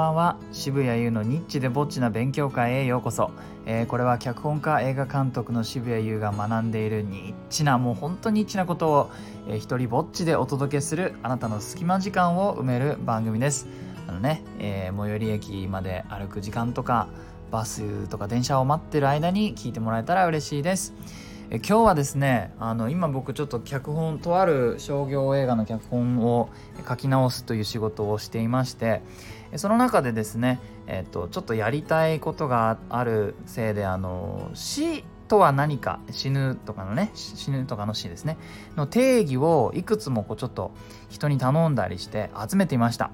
ばんは。渋谷優のニッチでぼっちな勉強会へようこそ、えー、これは脚本家映画監督の渋谷優が学んでいるニッチなもう本当にニッチなことを、えー、一人ぼっちでお届けするあなたの隙間時間を埋める番組です。あのね、えー、最寄り駅まで歩く時間とかバスとか電車を待ってる間に聞いてもらえたら嬉しいです。え今日はですねあの今僕ちょっと脚本とある商業映画の脚本を書き直すという仕事をしていましてその中でですね、えっと、ちょっとやりたいことがあるせいであの死とは何か死ぬとかのね死ぬとかの死ですねの定義をいくつもこうちょっと人に頼んだりして集めていました。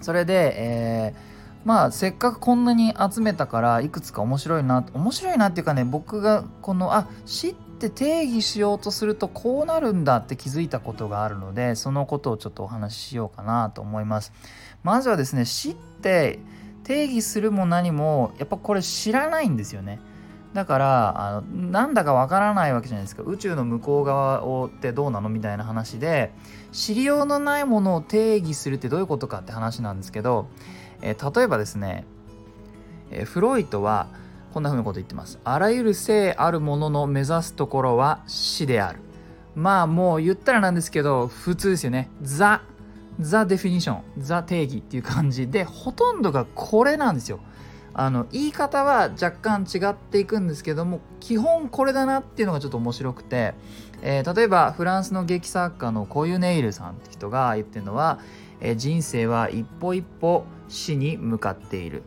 それで、えーまあせっかくこんなに集めたからいくつか面白いな面白いなっていうかね僕がこのあ死って定義しようとするとこうなるんだって気づいたことがあるのでそのことをちょっとお話ししようかなと思います。まずはですね死って定義するも何もやっぱこれ知らないんですよね。だからあのなんだかわからないわけじゃないですか。宇宙の向こう側をってどうなのみたいな話で知りようのないものを定義するってどういうことかって話なんですけどえー、例えばですね、えー、フロイトはこんなふうなこと言ってます。あらゆる性あるものの目指すところは死である。まあもう言ったらなんですけど普通ですよね。ザ・ザ・デフィニション、ザ・定義っていう感じでほとんどがこれなんですよ。あの言い方は若干違っていくんですけども基本これだなっていうのがちょっと面白くて、えー、例えばフランスの劇作家のコユネイルさんって人が言ってるのは、えー、人生は一歩一歩死に向かっている。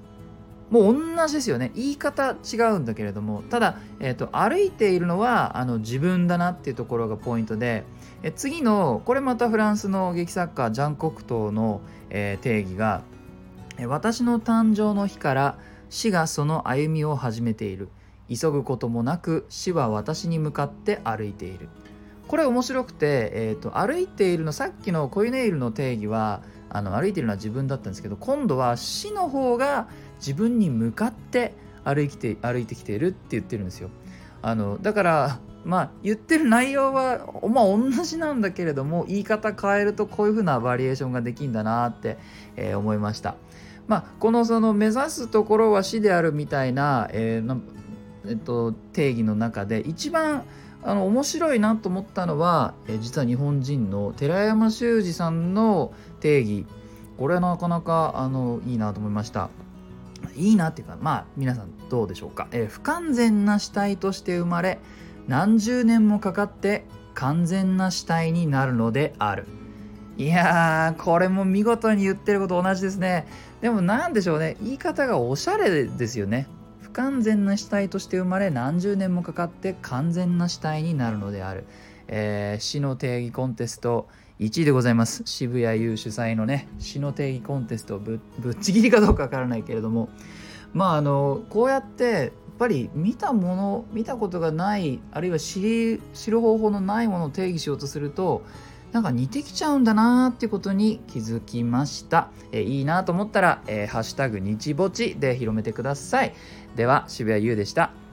もう同じですよね。言い方違うんだけれどもただ、えーと、歩いているのはあの自分だなっていうところがポイントでえ次のこれまたフランスの劇作家ジャン・コクトーの、えー、定義が「私の誕生の日から死がその歩みを始めている急ぐこともなく死は私に向かって歩いている」これ面白くて、えーと歩いているのさっきのコイネイルの定義はあの歩いているのは自分だったんですけど今度は死の方が自分に向かって歩いて歩いてきているって言ってるんですよ。あのだからまあ言ってる内容はまあ同じなんだけれども言い方変えるとこういう風なバリエーションができるんだなって、えー、思いました。まあ、このその目指すところは死であるみたいな,、えーえっと、定義の中で一番あの面白いなと思ったのは、え実は日本人の寺山修司さんの定義。これはなかなかあのいいなと思いました。いいなっていうかまあ皆さんどうでしょうか、えー、不完全な死体として生まれ何十年もかかって完全な死体になるのである。いやーこれも見事に言ってること同じですね。でも何でしょうね。言い方がおしゃれですよね。不完全な死体として生まれ何十年もかかって完全な死体になるのである、えー、死の定義コンテスト1位でございます。渋谷優主催のね死の定義コンテストぶぶっちぎりかどうかわからないけれども。まああのこうやってぱり見たもの見たことがないあるいは知る方法のないものを定義しようとするとなんか似てきちゃうんだなーっていうことに気づきました。えいいなと思ったら、えー、ハッシュタグ日ぼちで広めてください。では、渋谷優でした。